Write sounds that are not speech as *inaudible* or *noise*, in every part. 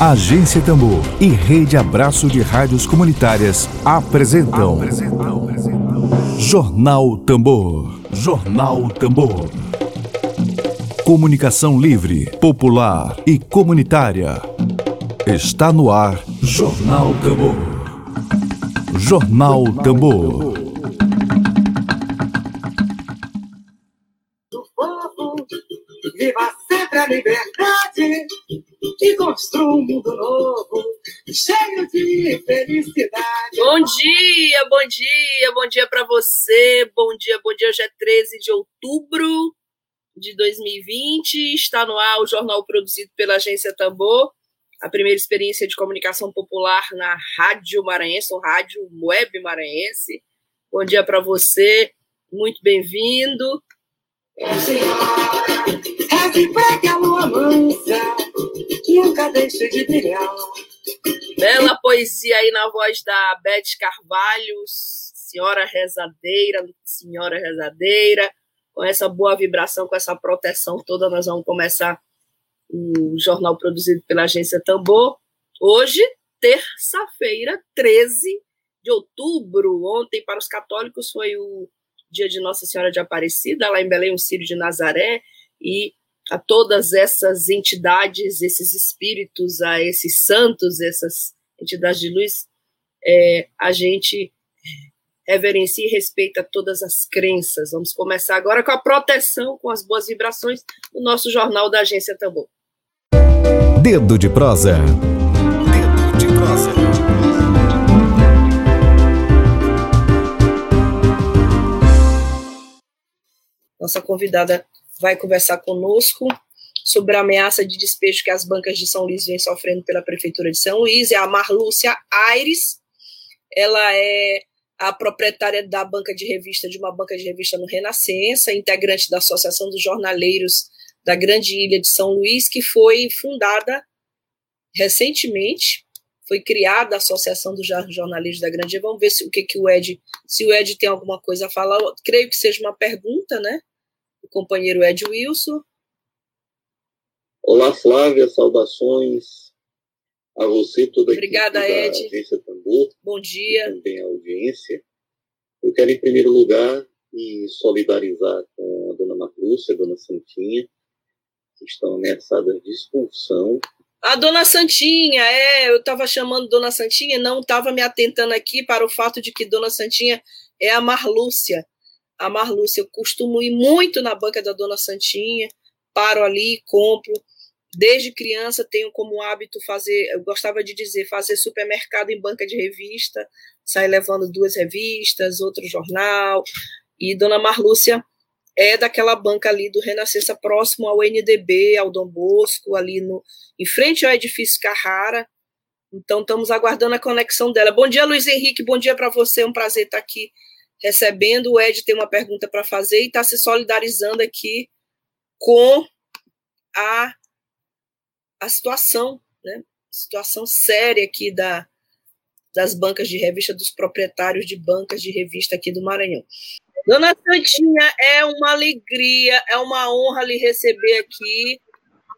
Agência Tambor e Rede Abraço de Rádios Comunitárias apresentam, apresentam. Jornal Tambor. Jornal Tambor. Comunicação livre, popular e comunitária. Está no ar Jornal Tambor. Jornal Tambor. Viva sempre a liberdade e construa um mundo novo, cheio de felicidade. Bom dia, bom dia, bom dia para você. Bom dia, bom dia. Hoje é 13 de outubro de 2020. Está no ar o jornal produzido pela Agência Tambor, a primeira experiência de comunicação popular na Rádio Maranhense, ou Rádio Web Maranhense. Bom dia para você, muito bem-vindo. Reze pra que a lua mansa nunca deixe de brilhar. Bela poesia aí na voz da Beth Carvalho, senhora rezadeira, senhora rezadeira. Com essa boa vibração, com essa proteção toda, nós vamos começar o jornal produzido pela agência Tambor. Hoje, terça-feira, 13 de outubro. Ontem, para os católicos, foi o dia de Nossa Senhora de Aparecida, lá em Belém, o Círio de Nazaré, e a todas essas entidades, esses espíritos, a esses santos, essas entidades de luz, é, a gente reverencia e respeita todas as crenças. Vamos começar agora com a proteção, com as boas vibrações, do nosso jornal da Agência Tambor. Dedo de prosa. Dedo de prosa. Nossa convidada vai conversar conosco sobre a ameaça de despejo que as bancas de São Luís vêm sofrendo pela Prefeitura de São Luís. É a Marlúcia Aires. Ela é a proprietária da banca de revista, de uma banca de revista no Renascença, integrante da Associação dos Jornaleiros da Grande Ilha de São Luís, que foi fundada recentemente, foi criada a Associação dos Jornaleiros da Grande Ilha. Vamos ver se, o que, que o Ed, se o Ed tem alguma coisa a falar. Eu creio que seja uma pergunta, né? O companheiro Ed Wilson. Olá, Flávia, saudações a você, toda a Obrigada, Ed. Agência Tambor. Bom dia. Também a audiência. Eu quero, em primeiro lugar, me solidarizar com a dona Marlúcia, a dona Santinha, que estão ameaçadas de expulsão. A dona Santinha, é, eu estava chamando dona Santinha, não estava me atentando aqui para o fato de que dona Santinha é a Marlúcia. A Marlúcia, eu costumo ir muito na banca da dona Santinha, paro ali, compro. Desde criança tenho como hábito fazer, eu gostava de dizer, fazer supermercado em banca de revista, sair levando duas revistas, outro jornal. E Dona Marlúcia é daquela banca ali do Renascença, próximo ao NDB, ao Dom Bosco, ali no, em frente ao edifício Carrara. Então estamos aguardando a conexão dela. Bom dia, Luiz Henrique, bom dia para você, é um prazer estar aqui recebendo. O Ed tem uma pergunta para fazer e está se solidarizando aqui com a a situação, né? Situação séria aqui da, das bancas de revista, dos proprietários de bancas de revista aqui do Maranhão. Dona Santinha, é uma alegria, é uma honra lhe receber aqui.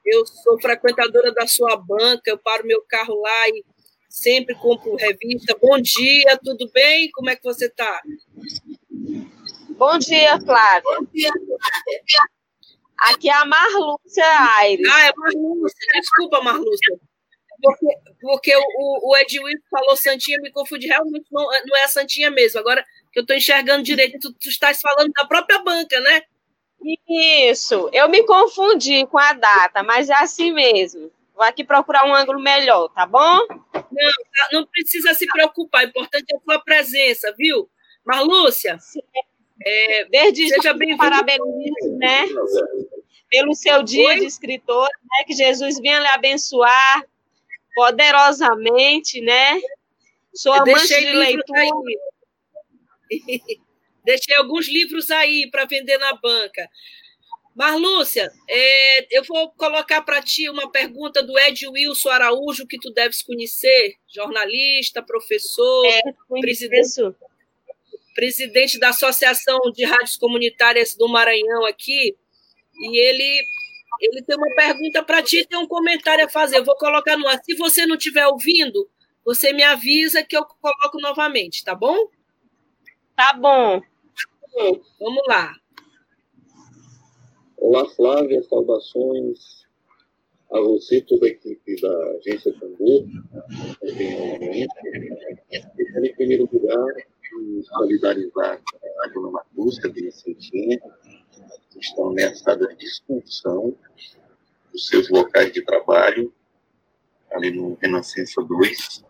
Eu sou frequentadora da sua banca, eu paro meu carro lá e sempre compro revista. Bom dia, tudo bem? Como é que você está? Bom dia, Flávia. Bom dia, Flávia. Aqui é a Marlúcia Aires. Ah, é Marlúcia. Desculpa, Marlúcia. Porque, porque o, o Edwin falou Santinha, me confundi. Realmente não, não é a Santinha mesmo. Agora que eu estou enxergando direito, tu, tu estás falando da própria banca, né? Isso. Eu me confundi com a data, mas é assim mesmo. Vou aqui procurar um ângulo melhor, tá bom? Não, não precisa se preocupar. O importante é a sua presença, viu? Marlúcia, é, desde seja bem parabenizo, né? Pelo seu dia Oi? de escritor, né? Que Jesus venha lhe abençoar poderosamente, né? Sou Eu amante de leitura. *laughs* Deixei alguns livros aí para vender na banca. Marlúcia, é, eu vou colocar para ti uma pergunta do Ed Wilson Araújo, que tu deves conhecer, jornalista, professor, é, presidente, presidente da Associação de Rádios Comunitárias do Maranhão aqui, e ele Ele tem uma pergunta para ti, tem um comentário a fazer. Eu vou colocar no ar. Se você não estiver ouvindo, você me avisa que eu coloco novamente, tá bom? Tá bom. Vamos lá. Olá, Flávia, saudações a você, toda a equipe da Agência Tambor. Em primeiro lugar, solidarizar a dona Marcusca, a Vicentinha, que estão de expulsão dos seus locais de trabalho, ali no Renascença 2.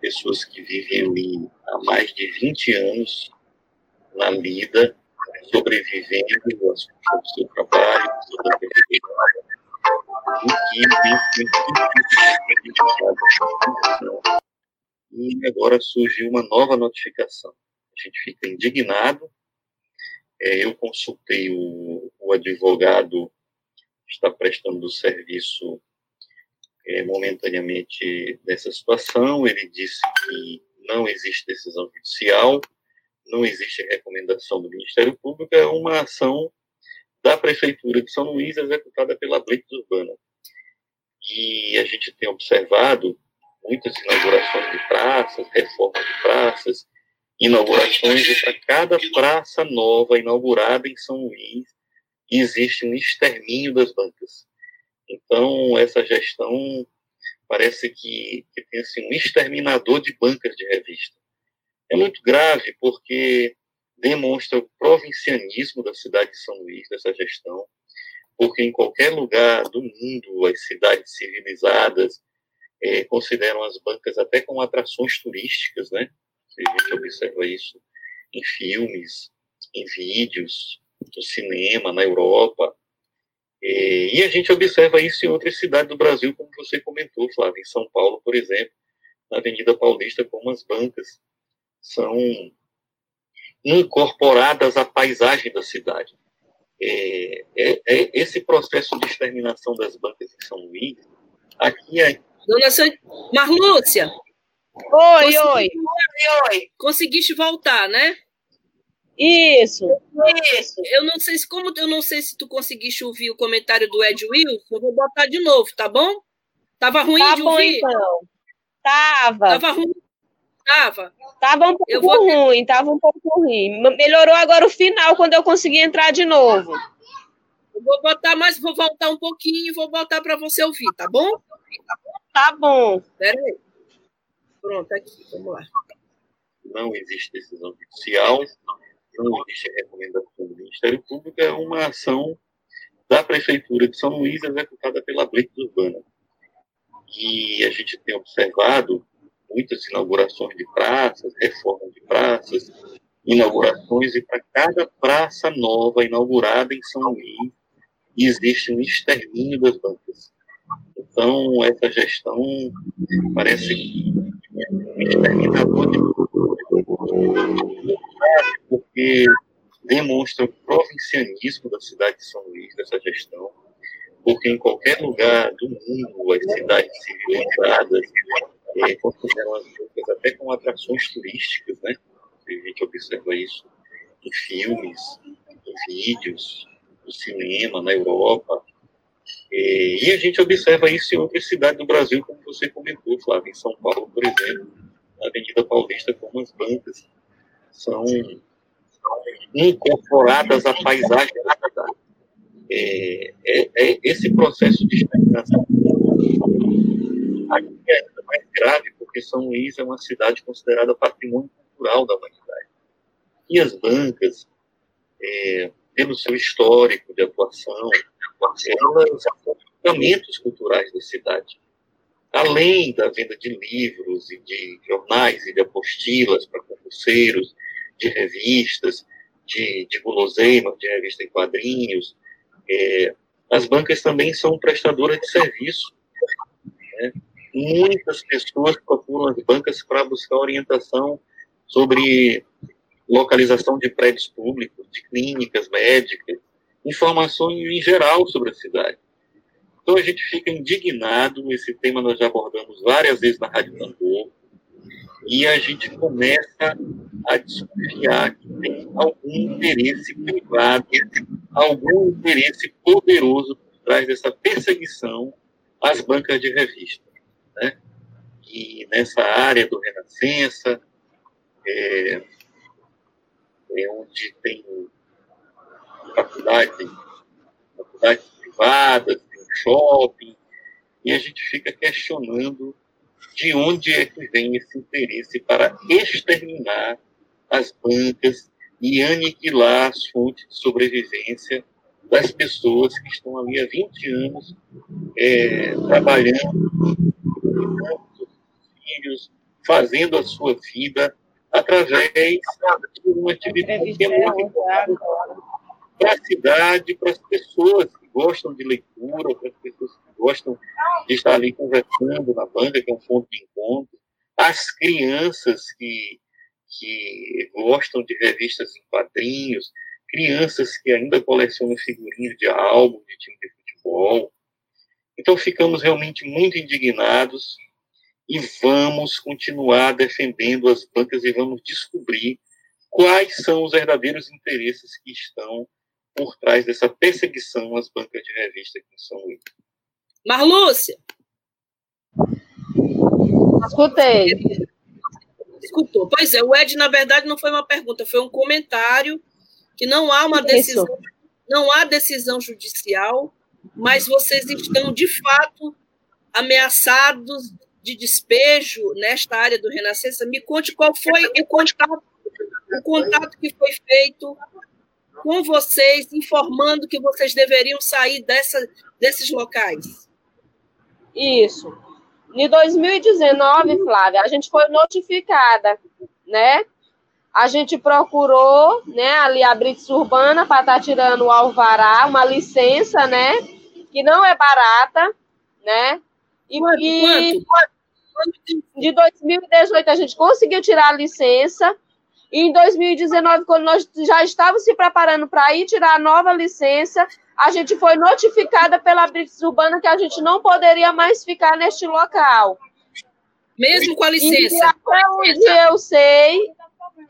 Pessoas que vivem ali há mais de 20 anos na lida, sobrevivendo ao seu trabalho, e agora surgiu uma nova notificação. A gente fica indignado. É, eu consultei o, o advogado que está prestando o serviço é, momentaneamente dessa situação. Ele disse que não existe decisão judicial, não existe recomendação do Ministério Público, é uma ação da Prefeitura de São Luís executada pela Blitz Urbana. E a gente tem observado muitas inaugurações de praças, reformas de praças, inaugurações, e para cada praça nova inaugurada em São Luís, existe um extermínio das bancas. Então, essa gestão parece que, que tem assim, um exterminador de bancas de revista. É muito grave porque demonstra o provincianismo da cidade de São Luís, dessa gestão, porque em qualquer lugar do mundo, as cidades civilizadas é, consideram as bancas até como atrações turísticas, né? A gente observa isso em filmes, em vídeos, no cinema, na Europa. É, e a gente observa isso em outras cidades do Brasil, como você comentou, Flávio, em São Paulo, por exemplo, na Avenida Paulista, como as bancas são incorporadas à paisagem da cidade. É, é, é esse processo de exterminação das bancas em São Luís, aqui é... Dona San... Marlúcia! Oi, consegui... oi. Oi, Conseguiste voltar, né? Isso. Isso. Eu não sei se como eu não sei se tu conseguiste ouvir o comentário do Ed Wilson, eu vou botar de novo, tá bom? Tava ruim tá de bom, ouvir? Então. Tava. Tava ruim. Tava. Tava um pouco vou... ruim, tava um pouco ruim. Melhorou agora o final, quando eu consegui entrar de novo. Eu vou botar mais, vou voltar um pouquinho e vou botar para você ouvir, tá bom? Tá bom. Pera aí. Pronto, aqui, vamos lá. Não existe decisão judicial, não existe recomendação do Ministério Público, é uma ação da Prefeitura de São Luís executada pela Blitz Urbana. E a gente tem observado muitas inaugurações de praças, reformas de praças, inaugurações, e para cada praça nova inaugurada em São Luís, existe um extermínio das bancas. Então, essa gestão parece que é um de porque demonstra o provincianismo da cidade de São Luís, dessa gestão, porque em qualquer lugar do mundo, as cidades civilizadas, é, consideram as bancas até como atrações turísticas, né? A gente observa isso em filmes, em vídeos, no cinema, na Europa. É, e a gente observa isso em outras cidades do Brasil, como você comentou, Flávio, em São Paulo, por exemplo, na Avenida Paulista, como as bancas são incorporadas à paisagem. É, é, é, esse processo de estagnação grave porque São Luís é uma cidade considerada patrimônio cultural da humanidade. E as bancas, é, pelo seu histórico de atuação, elas são fundamentos culturais da cidade. Além da venda de livros e de jornais e de apostilas para concurseiros, de revistas, de, de guloseimas, de revista em quadrinhos, é, as bancas também são prestadoras de serviço. Né? Muitas pessoas procuram as bancas para buscar orientação sobre localização de prédios públicos, de clínicas médicas, informações em geral sobre a cidade. Então a gente fica indignado, esse tema nós já abordamos várias vezes na Rádio Tambor, e a gente começa a desconfiar que tem algum interesse privado, algum interesse poderoso por trás dessa perseguição às bancas de revista. Né? E nessa área do Renascença, é, é onde tem faculdade, faculdades privadas, tem shopping, e a gente fica questionando de onde é que vem esse interesse para exterminar as bancas e aniquilar as fontes de sobrevivência das pessoas que estão ali há 20 anos é, trabalhando, filhos, fazendo a sua vida através de uma atividade que é muito importante para a cidade, para as pessoas que gostam de leitura, para as pessoas que gostam de estar ali conversando na banca, que é um ponto de encontro, as crianças que, que gostam de revistas em quadrinhos, crianças que ainda colecionam figurinhas de álbum de time de futebol. Então ficamos realmente muito indignados e vamos continuar defendendo as bancas e vamos descobrir quais são os verdadeiros interesses que estão por trás dessa perseguição às bancas de revista aqui em São Luís. Marlúcia! Escutei. Escutou. Pois é, o Ed, na verdade, não foi uma pergunta, foi um comentário que não há uma decisão, não há decisão judicial, mas vocês estão, de fato, ameaçados de despejo nesta área do Renascença. Me conte qual foi o contato, o contato que foi feito com vocês, informando que vocês deveriam sair dessa, desses locais. Isso. Em 2019, Flávia, a gente foi notificada, né? A gente procurou, né, ali a Brits Urbana para estar tá tirando o alvará, uma licença, né, que não é barata, né? E, quanto, e quanto? De 2018 a gente conseguiu tirar a licença. E em 2019, quando nós já estávamos se preparando para ir tirar a nova licença, a gente foi notificada pela Brits Urbana que a gente não poderia mais ficar neste local. Mesmo com a licença? E até onde eu sei,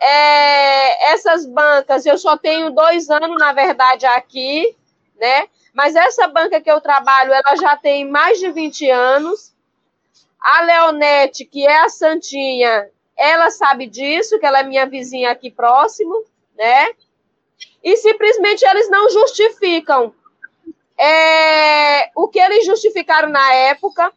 é, essas bancas, eu só tenho dois anos, na verdade, aqui, né? Mas essa banca que eu trabalho, ela já tem mais de 20 anos. A Leonete, que é a Santinha, ela sabe disso, que ela é minha vizinha aqui próximo, né? E simplesmente eles não justificam. É, o que eles justificaram na época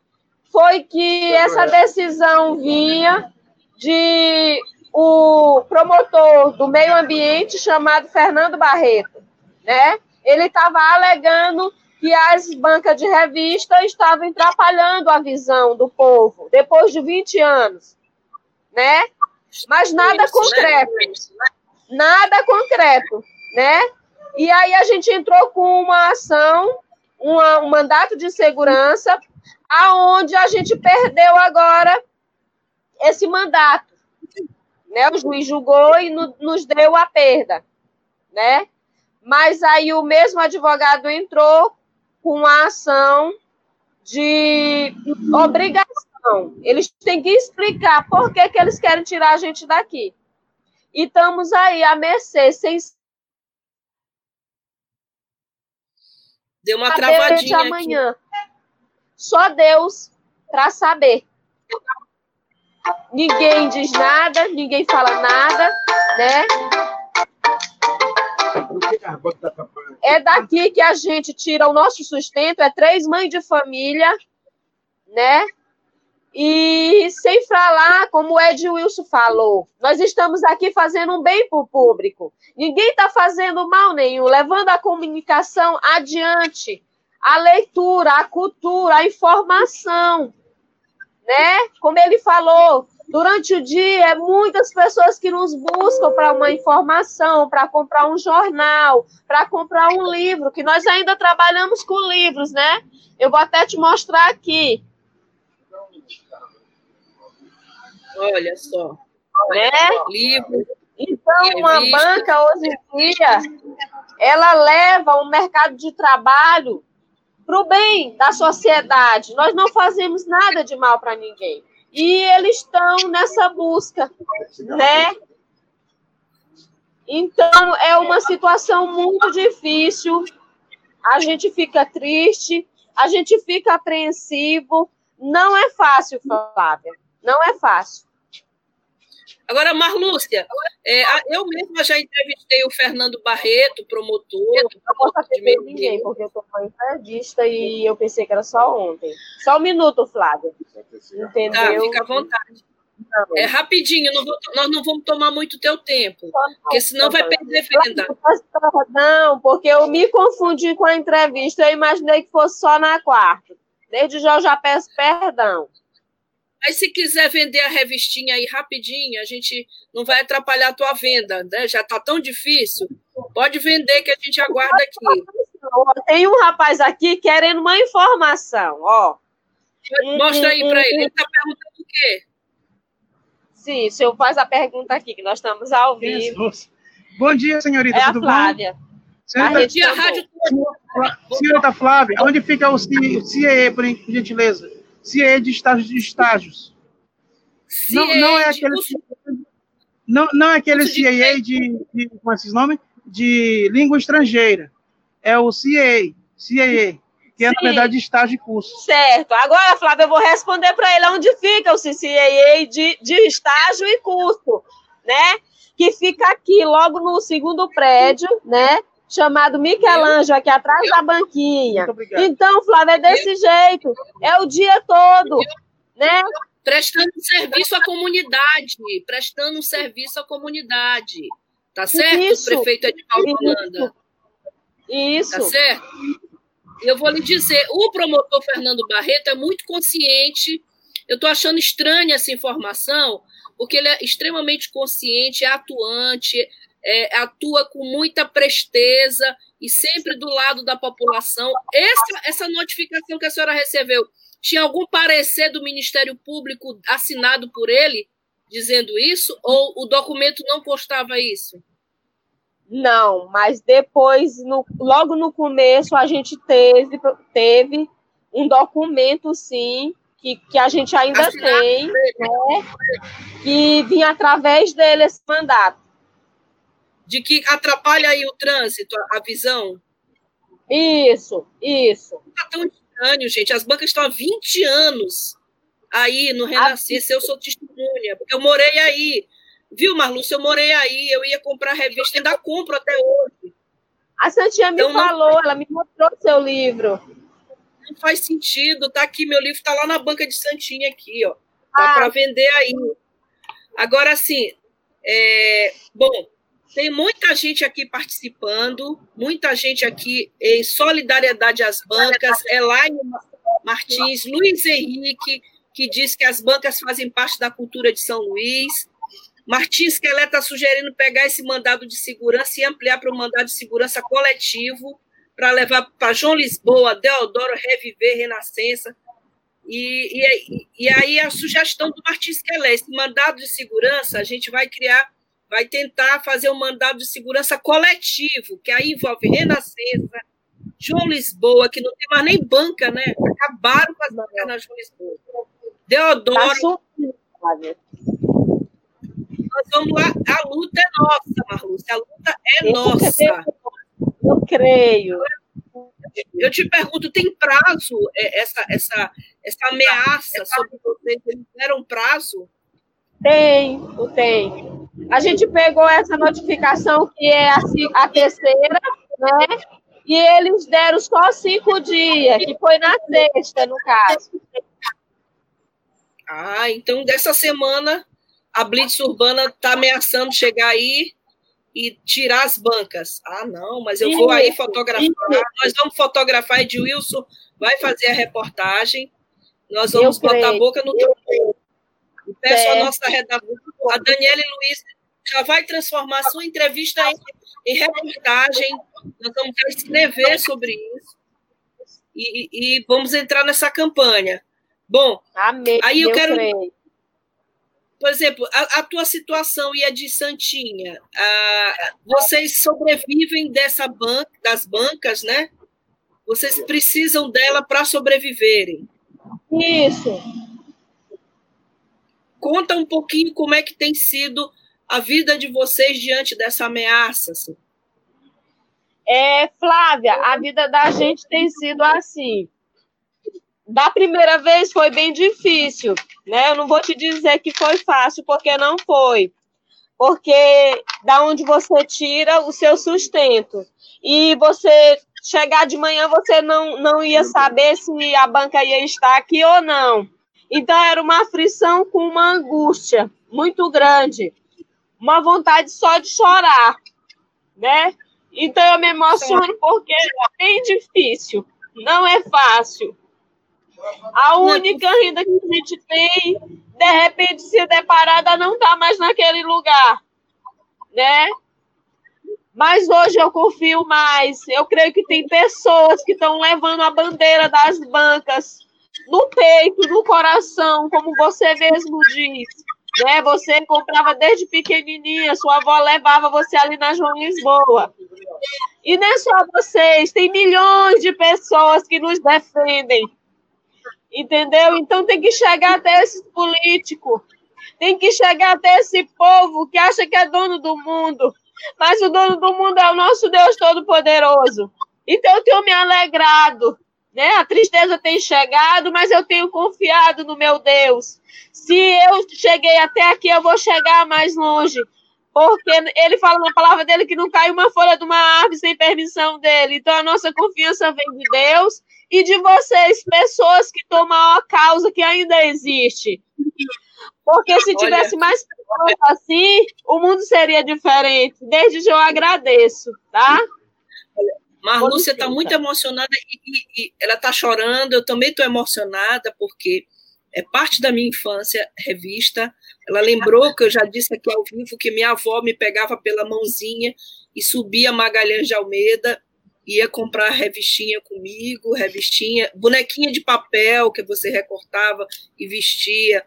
foi que essa decisão vinha de o promotor do meio ambiente chamado Fernando Barreto, né? Ele estava alegando que as bancas de revista estavam atrapalhando a visão do povo depois de 20 anos, né? Mas nada Isso, concreto. Né? Nada concreto, né? E aí a gente entrou com uma ação, uma, um mandato de segurança, aonde a gente perdeu agora esse mandato. Né? O juiz julgou e no, nos deu a perda, né? Mas aí o mesmo advogado entrou com a ação de obrigação. Eles têm que explicar por que, que eles querem tirar a gente daqui. E estamos aí à mercê, sem Deu uma travadinha de amanhã. Aqui. Só Deus para saber. Ninguém diz nada, ninguém fala nada, né? É daqui que a gente tira o nosso sustento, é três mães de família, né? E sem falar, como o Ed Wilson falou, nós estamos aqui fazendo um bem para o público. Ninguém está fazendo mal nenhum, levando a comunicação adiante, a leitura, a cultura, a informação né? Como ele falou, durante o dia, é muitas pessoas que nos buscam para uma informação, para comprar um jornal, para comprar um livro, que nós ainda trabalhamos com livros, né? Eu vou até te mostrar aqui. Olha só. Né? Livro. Então, uma banca hoje em dia, ela leva o mercado de trabalho para o bem da sociedade. Nós não fazemos nada de mal para ninguém. E eles estão nessa busca, né? Então, é uma situação muito difícil. a gente fica triste, a gente fica apreensivo. Não é fácil, Flávia. Não é fácil. Agora, Marlúcia, é, eu mesma já entrevistei o Fernando Barreto, promotor. Eu não posso atender ninguém, porque eu sou uma entrevista e eu pensei que era só ontem. Só um minuto, Flávia. Entendeu? Tá, fica à vontade. Não. É rapidinho, não vou, nós não vamos tomar muito teu tempo, porque senão vai perder venda. Não, porque eu me confundi com a entrevista, eu imaginei que fosse só na quarta. Desde já eu já peço perdão. Mas se quiser vender a revistinha aí rapidinho, a gente não vai atrapalhar a tua venda, né? Já está tão difícil. Pode vender que a gente aguarda aqui. Tem um rapaz aqui querendo uma informação, ó. Mostra aí para ele. Ele está perguntando o quê? Sim, o senhor faz a pergunta aqui, que nós estamos ao vivo. Bom dia, senhorita. É a Flávia. Bom? Senhorita, dia, rádio... senhorita Flávia, onde fica o CIE, por gentileza? CIE de estágios de estágios. Não, não é aquele. Não, não é aquele CIE de, de. Como é esse nome? De língua estrangeira. É o CIE. CIE que é, Sim. na verdade, estágio e curso. Certo. Agora, Flávia, eu vou responder para ele onde fica o CCAA de, de estágio e curso, né? Que fica aqui, logo no segundo prédio, né? Chamado Michelangelo, aqui atrás da banquinha. Então, Flávia, é desse jeito. É o dia todo, né? Prestando serviço à comunidade, prestando um serviço à comunidade. Tá certo, Isso. prefeito Edvaldo Holanda? Isso. Tá certo? eu vou lhe dizer, o promotor Fernando Barreto é muito consciente. Eu estou achando estranha essa informação, porque ele é extremamente consciente, é atuante, é, atua com muita presteza e sempre do lado da população. Essa, essa notificação que a senhora recebeu, tinha algum parecer do Ministério Público assinado por ele dizendo isso? Ou o documento não constava isso? Não, mas depois, no, logo no começo, a gente teve, teve um documento, sim, que, que a gente ainda tem, né, que vinha através dele esse mandato. De que atrapalha aí o trânsito, a, visão? Isso, isso. Está tão estranho, gente. As bancas estão há 20 anos aí no Renascença. Eu sou testemunha, porque eu morei aí. Viu, Marlúcia? Eu morei aí, eu ia comprar revista, ainda compro até hoje. A Santinha me então, falou, não... ela me mostrou seu livro. Não faz sentido, tá aqui, meu livro tá lá na banca de Santinha aqui, ó. Tá ah. para vender aí. Agora, assim, é... bom, tem muita gente aqui participando, muita gente aqui em solidariedade às bancas. Elaine Martins, Luiz Henrique, que diz que as bancas fazem parte da cultura de São Luís. Martins Kelé está sugerindo pegar esse mandado de segurança e ampliar para o mandado de segurança coletivo, para levar para João Lisboa, Deodoro, Reviver, Renascença. E, e, e, aí a sugestão do Martins Kelé, esse mandado de segurança, a gente vai criar, vai tentar fazer um mandado de segurança coletivo, que aí envolve Renascença, João Lisboa, que não tem mais nem banca, né? Acabaram com as bancas na João Lisboa. Deodoro. Nós vamos lá. A luta é nossa, Marlúcia. A luta é nossa. Eu creio. Eu te pergunto, tem prazo é, essa, essa, essa ameaça sobre vocês? Eles deram prazo? Tem, tem. A gente pegou essa notificação que é a, a terceira, né? E eles deram só cinco dias, que foi na sexta, no caso. Ah, então dessa semana a Blitz Urbana está ameaçando chegar aí e tirar as bancas. Ah, não, mas eu vou aí fotografar. Nós vamos fotografar, Edilson vai fazer a reportagem. Nós vamos botar a boca no trombone. E peço a nossa redatora, a Daniela Luiz, já vai transformar sua entrevista em, em reportagem. Nós vamos escrever sobre isso. E, e, e, vamos entrar nessa campanha. Bom, Amém, aí eu quero. Creio por exemplo, a, a, tua situação e a de Santinha, a, vocês sobrevivem dessa banca, das bancas, né? Vocês precisam dela para sobreviverem. Isso. Conta um pouquinho como é que tem sido a vida de vocês diante dessa ameaça. Assim. É, Flávia, a vida da gente tem sido assim. Da primeira vez foi bem difícil, né? Eu não vou te dizer que foi fácil, porque não foi. Porque da onde você tira o seu sustento. E você chegar de manhã, você não, não ia saber se a banca ia estar aqui ou não. Então era uma aflição com uma angústia muito grande, uma vontade só de chorar, né? Então eu me emociono porque é bem difícil, não é fácil. A única renda que a gente tem, de repente, se deparada, não está mais naquele lugar, né? Mas hoje eu confio mais. Eu creio que tem pessoas que estão levando a bandeira das bancas no peito, no coração, como você mesmo diz. Né? Você comprava desde pequenininha, sua avó levava você ali na João Lisboa. E não é só vocês, tem milhões de pessoas que nos defendem. Entendeu? Então tem que chegar até esse político, tem que chegar até esse povo que acha que é dono do mundo, mas o dono do mundo é o nosso Deus Todo-Poderoso. Então eu tenho me alegrado, né? A tristeza tem chegado, mas eu tenho confiado no meu Deus. Se eu cheguei até aqui, eu vou chegar mais longe. Porque ele fala na palavra dele que não cai uma folha de uma árvore sem permissão dele. Então a nossa confiança vem de Deus e de vocês, pessoas que tomam a causa que ainda existe. Porque se tivesse Olha, mais pessoas assim, o mundo seria diferente. Desde já eu agradeço, tá? Marlúcia está muito emocionada e, e, e ela está chorando. Eu também estou emocionada porque é parte da minha infância, revista. Ela lembrou que eu já disse aqui ao vivo que minha avó me pegava pela mãozinha e subia Magalhães de Almeida ia comprar revistinha comigo, revistinha, bonequinha de papel que você recortava e vestia.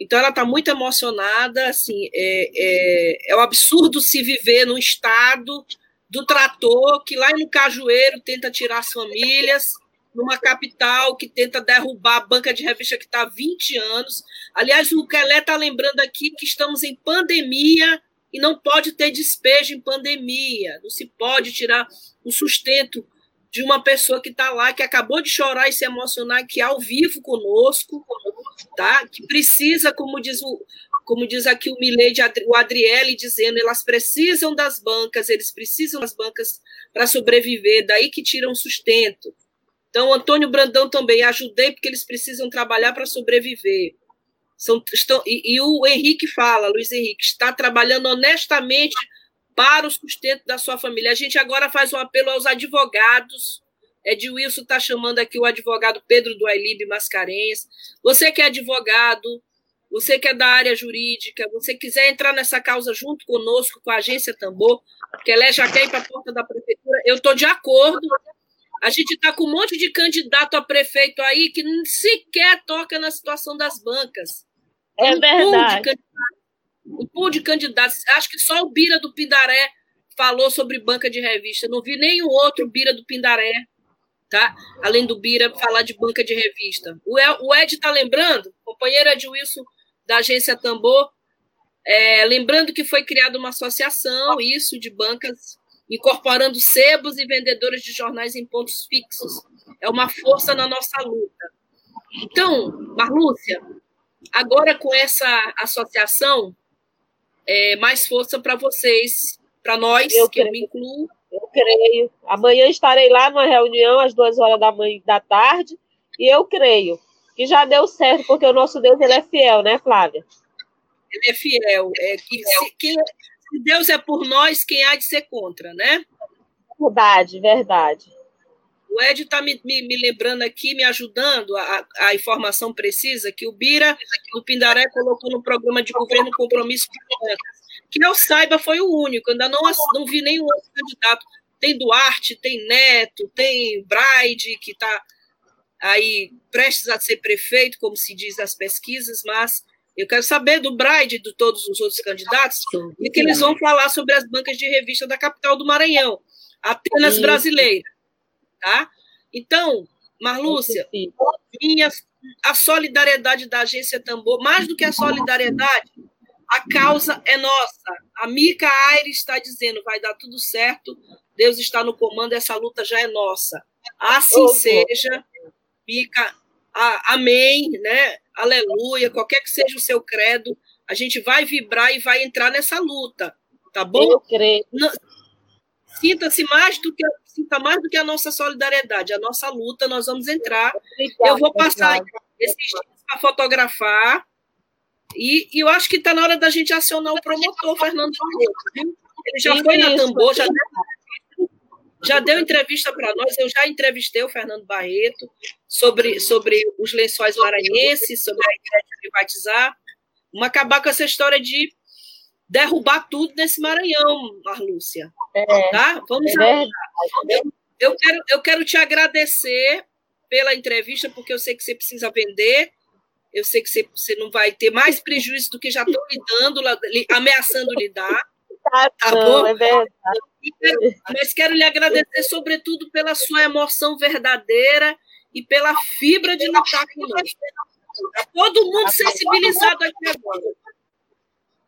Então ela está muito emocionada, assim, é, é, é um absurdo se viver num estado do trator que lá no Cajueiro tenta tirar as famílias, numa capital que tenta derrubar a banca de revista que está há 20 anos. Aliás, o Kelé está lembrando aqui que estamos em pandemia e não pode ter despejo em pandemia, não se pode tirar o sustento de uma pessoa que está lá, que acabou de chorar e se emocionar aqui ao vivo conosco, tá? que precisa, como diz, o, como diz aqui o Milei, o Adriele dizendo, elas precisam das bancas, eles precisam das bancas para sobreviver, daí que tiram sustento. Então, Antônio Brandão também, ajudei porque eles precisam trabalhar para sobreviver. São, estão, e, e o Henrique fala, Luiz Henrique, está trabalhando honestamente para o sustento da sua família. A gente agora faz um apelo aos advogados. Ed Wilson está chamando aqui o advogado Pedro do Ailib Mascarenhas. Você que é advogado, você que é da área jurídica, você quiser entrar nessa causa junto conosco, com a agência Tambor, que ela já quer ir para a porta da prefeitura, eu estou de acordo. A gente está com um monte de candidato a prefeito aí que sequer toca na situação das bancas. É um verdade um pool de candidatos. Acho que só o Bira do Pindaré falou sobre banca de revista. Não vi nenhum outro Bira do Pindaré, tá? Além do Bira falar de banca de revista. O Ed está lembrando, companheiro Ed Wilson da agência Tambor, é, lembrando que foi criada uma associação, isso, de bancas, incorporando sebos e vendedores de jornais em pontos fixos. É uma força na nossa luta. Então, Marlúcia, agora com essa associação, é, mais força para vocês, para nós, eu que creio. eu me incluo. Eu creio. Amanhã estarei lá numa reunião às duas horas da manhã da tarde e eu creio que já deu certo, porque o nosso Deus ele é fiel, né, Flávia? Ele é fiel. É que se, que, se Deus é por nós, quem há de ser contra, né? Verdade, verdade. O Ed está me, me, me, lembrando aqui, me ajudando a, a, informação precisa que o Bira do Pindaré colocou no programa de governo compromisso que eu saiba foi o único, ainda não, não vi nenhum outro candidato. Tem Duarte, tem Neto, tem Braide, que está aí prestes a ser prefeito, como se diz nas pesquisas, mas eu quero saber do Braide e de todos os outros candidatos, e que eles vão falar sobre as bancas de revista da capital do Maranhão, apenas brasileira tá? Então, Marlúcia, minha, a solidariedade da agência Tambor, mais do que a solidariedade, a causa é nossa. A Mica Aires está dizendo, vai dar tudo certo, Deus está no comando, essa luta já é nossa. Assim seja, fica a, amém, né? Aleluia, qualquer que seja o seu credo, a gente vai vibrar e vai entrar nessa luta, tá bom? Eu creio. Sinta-se mais do que sinta mais do que a nossa solidariedade, a nossa luta, nós vamos entrar. Obrigada, eu vou passar esses dias para fotografar. E, e, eu acho que está na hora da gente acionar o promotor, Fernando Barreto. Ele já foi na Tambor, já já deu entrevista para nós. Eu já entrevistei o Fernando Barreto sobre, sobre os lençóis maranhenses, sobre a ideia de privatizar. Vamos acabar com essa história de derrubar tudo nesse Maranhão, Marlúcia. É, tá? Vamos é eu, eu, quero, eu quero te agradecer pela entrevista, porque eu sei que você precisa vender. Eu sei que você, você não vai ter mais prejuízo do que já estão lhe dando, ameaçando lhe dar. Tá, tá bom? É verdade. Mas quero lhe agradecer, sobretudo, pela sua emoção verdadeira e pela fibra de lutar conosco. Tá todo mundo sensibilizado aqui agora.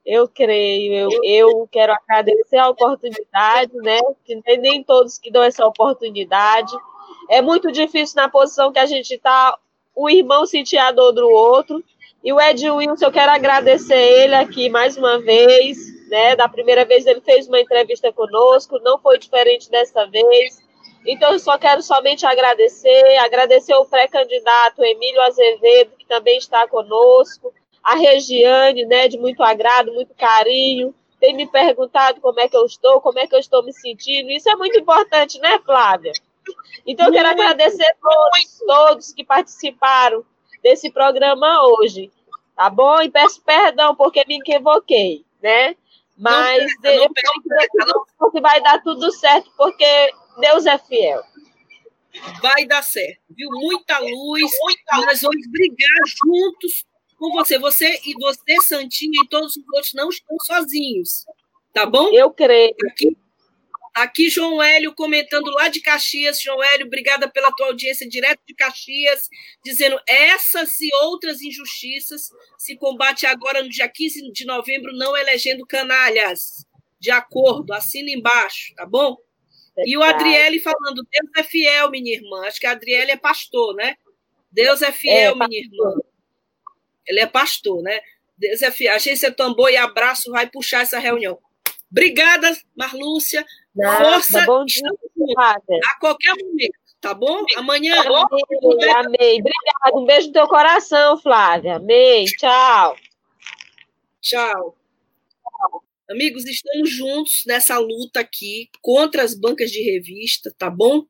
Eu creio, eu, eu quero agradecer a oportunidade, né? Que nem, nem todos que dão essa oportunidade. É muito difícil na posição que a gente está, o irmão sentir a dor do outro. E o Ed Wilson, eu quero agradecer ele aqui mais uma vez, né? Da primeira vez ele fez uma entrevista conosco, não foi diferente dessa vez. Então, eu só quero somente agradecer, agradecer o pré-candidato Emílio Azevedo, que também está conosco, a Regiane, né, de muito agrado, muito carinho, tem me perguntado como é que eu estou, como é que eu estou me sentindo. Isso é muito importante, né, Flávia? Então, eu quero agradecer a todos, todos que participaram desse programa hoje, tá bom? E peço perdão porque me equivoquei, né? Mas não, eu não, que vai dar tudo certo, porque Deus é fiel. Vai dar certo, viu? Muita luz, muita nós vamos brigar juntos com você. Você e você, Santinha, e todos os outros não estão sozinhos. Tá bom? Eu creio. Aqui, aqui João Hélio comentando lá de Caxias. João Hélio, obrigada pela tua audiência direto de Caxias, dizendo essas e outras injustiças se combate agora no dia 15 de novembro, não elegendo canalhas. De acordo, assina embaixo, tá bom? E o Adriele falando, Deus é fiel, minha irmã. Acho que a Adriele é pastor, né? Deus é fiel, é, minha irmã. Ele é pastor, né? Desafio, agência Tambor e Abraço vai puxar essa reunião. Obrigada, Marlúcia. Nada, Força. Bom dia, a qualquer momento, tá bom? Amanhã. Amei, amei. Obrigada. Um beijo no teu coração, Flávia. Amei. Tchau. Tchau. Amigos, estamos juntos nessa luta aqui contra as bancas de revista, tá bom?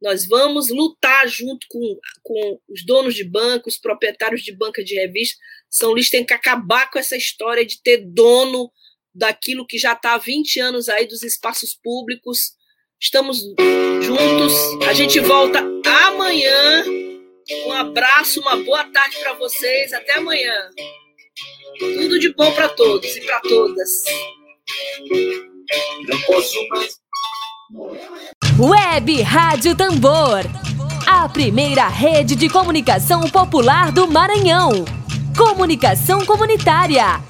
Nós vamos lutar junto com, com os donos de bancos, proprietários de banca de revista. São Luís tem que acabar com essa história de ter dono daquilo que já está há 20 anos aí dos espaços públicos. Estamos juntos. A gente volta amanhã. Um abraço, uma boa tarde para vocês. Até amanhã. Tudo de bom para todos e para todas. Não posso mais. Web Rádio Tambor. A primeira rede de comunicação popular do Maranhão. Comunicação comunitária.